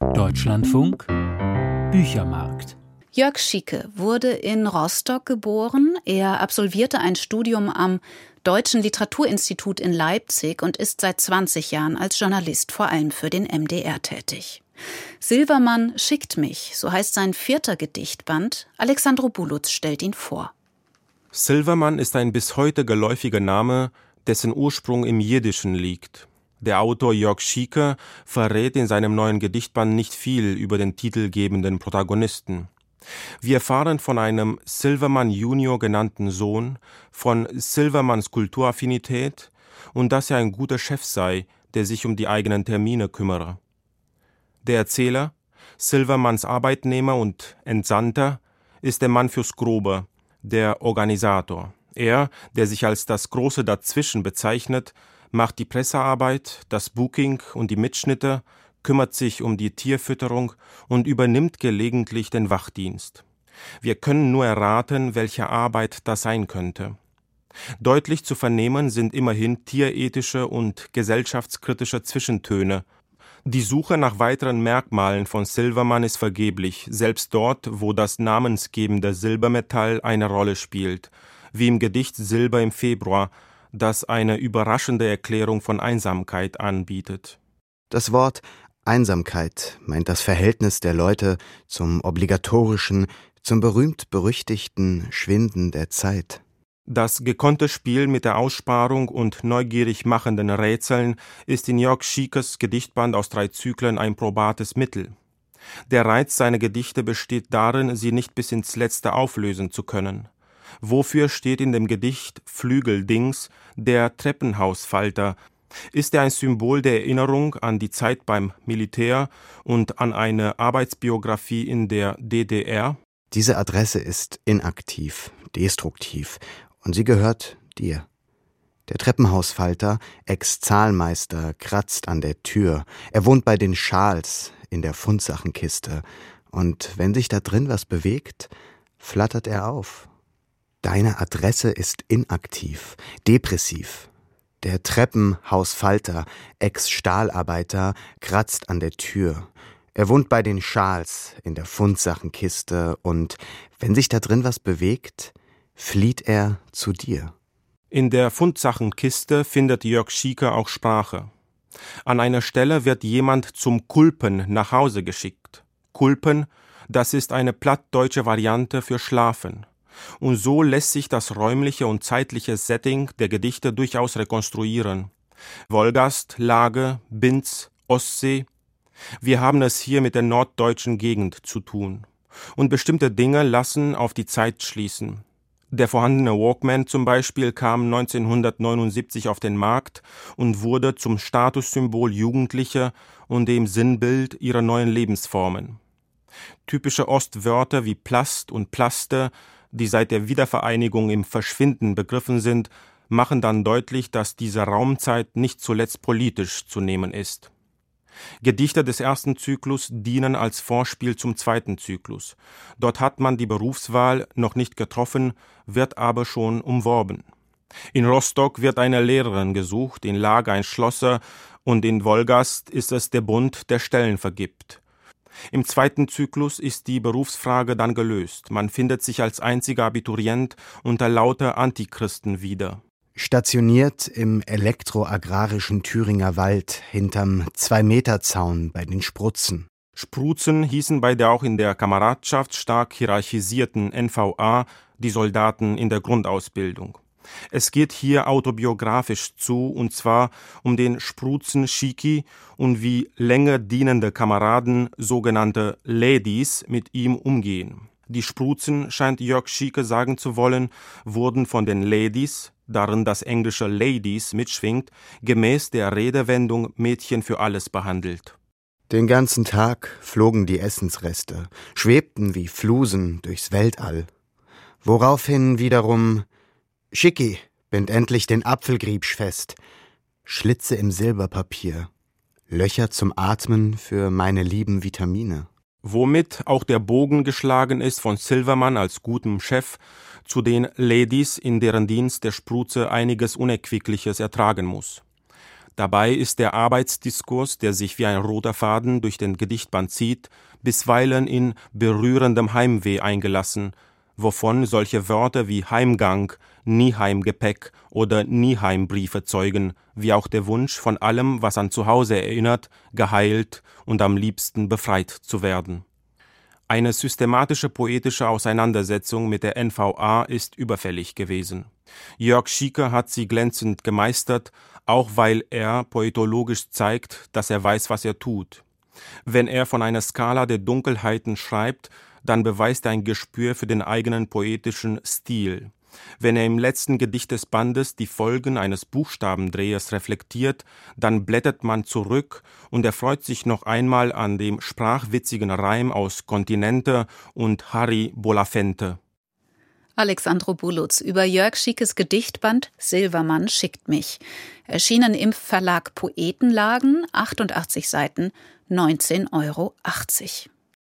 Deutschlandfunk Büchermarkt Jörg Schieke wurde in Rostock geboren. Er absolvierte ein Studium am Deutschen Literaturinstitut in Leipzig und ist seit 20 Jahren als Journalist vor allem für den MDR tätig. Silvermann schickt mich, so heißt sein vierter Gedichtband. Alexandro Bulutz stellt ihn vor. Silvermann ist ein bis heute geläufiger Name, dessen Ursprung im Jiddischen liegt. Der Autor Jörg Schieke verrät in seinem neuen Gedichtband nicht viel über den titelgebenden Protagonisten. Wir erfahren von einem Silverman Junior genannten Sohn, von Silvermans Kulturaffinität und dass er ein guter Chef sei, der sich um die eigenen Termine kümmere. Der Erzähler, Silvermans Arbeitnehmer und Entsandter, ist der Mann fürs Grobe, der Organisator. Er, der sich als das Große dazwischen bezeichnet, macht die Pressearbeit, das Booking und die Mitschnitte kümmert sich um die Tierfütterung und übernimmt gelegentlich den Wachdienst. Wir können nur erraten, welche Arbeit das sein könnte. Deutlich zu vernehmen sind immerhin tierethische und gesellschaftskritische Zwischentöne. Die Suche nach weiteren Merkmalen von Silverman ist vergeblich, selbst dort, wo das namensgebende Silbermetall eine Rolle spielt, wie im Gedicht Silber im Februar, das eine überraschende Erklärung von Einsamkeit anbietet. Das Wort Einsamkeit meint das Verhältnis der Leute zum obligatorischen, zum berühmt-berüchtigten Schwinden der Zeit. Das gekonnte Spiel mit der Aussparung und neugierig machenden Rätseln ist in Jörg Schiekes Gedichtband aus drei Zyklen ein probates Mittel. Der Reiz seiner Gedichte besteht darin, sie nicht bis ins Letzte auflösen zu können. Wofür steht in dem Gedicht Flügeldings der Treppenhausfalter, ist er ein Symbol der Erinnerung an die Zeit beim Militär und an eine Arbeitsbiografie in der DDR? Diese Adresse ist inaktiv, destruktiv und sie gehört dir. Der Treppenhausfalter, Ex-Zahlmeister, kratzt an der Tür. Er wohnt bei den Schals in der Fundsachenkiste. Und wenn sich da drin was bewegt, flattert er auf. Deine Adresse ist inaktiv, depressiv, der Treppenhausfalter, Ex-Stahlarbeiter, kratzt an der Tür. Er wohnt bei den Schals in der Fundsachenkiste und wenn sich da drin was bewegt, flieht er zu dir. In der Fundsachenkiste findet Jörg Schieker auch Sprache. An einer Stelle wird jemand zum Kulpen nach Hause geschickt. Kulpen, das ist eine plattdeutsche Variante für Schlafen. Und so lässt sich das räumliche und zeitliche Setting der Gedichte durchaus rekonstruieren. Wolgast, Lage, Binz, Ostsee. Wir haben es hier mit der norddeutschen Gegend zu tun. Und bestimmte Dinge lassen auf die Zeit schließen. Der vorhandene Walkman zum Beispiel kam 1979 auf den Markt und wurde zum Statussymbol Jugendlicher und dem Sinnbild ihrer neuen Lebensformen. Typische Ostwörter wie Plast und Plaste die seit der Wiedervereinigung im Verschwinden begriffen sind, machen dann deutlich, dass diese Raumzeit nicht zuletzt politisch zu nehmen ist. Gedichte des ersten Zyklus dienen als Vorspiel zum zweiten Zyklus. Dort hat man die Berufswahl noch nicht getroffen, wird aber schon umworben. In Rostock wird eine Lehrerin gesucht, in Lager ein Schlosser und in Wolgast ist es der Bund, der Stellen vergibt. Im zweiten Zyklus ist die Berufsfrage dann gelöst. Man findet sich als einziger Abiturient unter lauter Antichristen wieder. Stationiert im elektroagrarischen Thüringer Wald hinterm Zwei-Meter-Zaun bei den Sprutzen. Spruzen hießen bei der auch in der Kameradschaft stark hierarchisierten NVA die Soldaten in der Grundausbildung. Es geht hier autobiografisch zu, und zwar um den Spruzen Shiki und wie länger dienende Kameraden, sogenannte Ladies, mit ihm umgehen. Die Spruzen, scheint Jörg Schieke sagen zu wollen, wurden von den Ladies, darin das englische Ladies mitschwingt, gemäß der Redewendung Mädchen für alles behandelt. Den ganzen Tag flogen die Essensreste, schwebten wie Flusen durchs Weltall, woraufhin wiederum Schicki, bind endlich den Apfelgriebsch fest. Schlitze im Silberpapier. Löcher zum Atmen für meine lieben Vitamine. Womit auch der Bogen geschlagen ist von Silvermann als gutem Chef zu den Ladies, in deren Dienst der Spruze einiges Unerquickliches ertragen muss. Dabei ist der Arbeitsdiskurs, der sich wie ein roter Faden durch den Gedichtband zieht, bisweilen in berührendem Heimweh eingelassen, wovon solche Wörter wie Heimgang, Nieheimgepäck oder Nieheimbriefe zeugen, wie auch der Wunsch, von allem, was an Zuhause erinnert, geheilt und am liebsten befreit zu werden. Eine systematische poetische Auseinandersetzung mit der NVA ist überfällig gewesen. Jörg Schieker hat sie glänzend gemeistert, auch weil er poetologisch zeigt, dass er weiß, was er tut. Wenn er von einer Skala der Dunkelheiten schreibt, dann beweist er ein Gespür für den eigenen poetischen Stil. Wenn er im letzten Gedicht des Bandes die Folgen eines Buchstabendrehers reflektiert, dann blättert man zurück und erfreut sich noch einmal an dem sprachwitzigen Reim aus Kontinente und Harry Bolafente. Alexandro Bulutz über Jörg Schiekes Gedichtband Silvermann schickt mich. Erschienen im Verlag Poetenlagen, 88 Seiten, 19,80 Euro.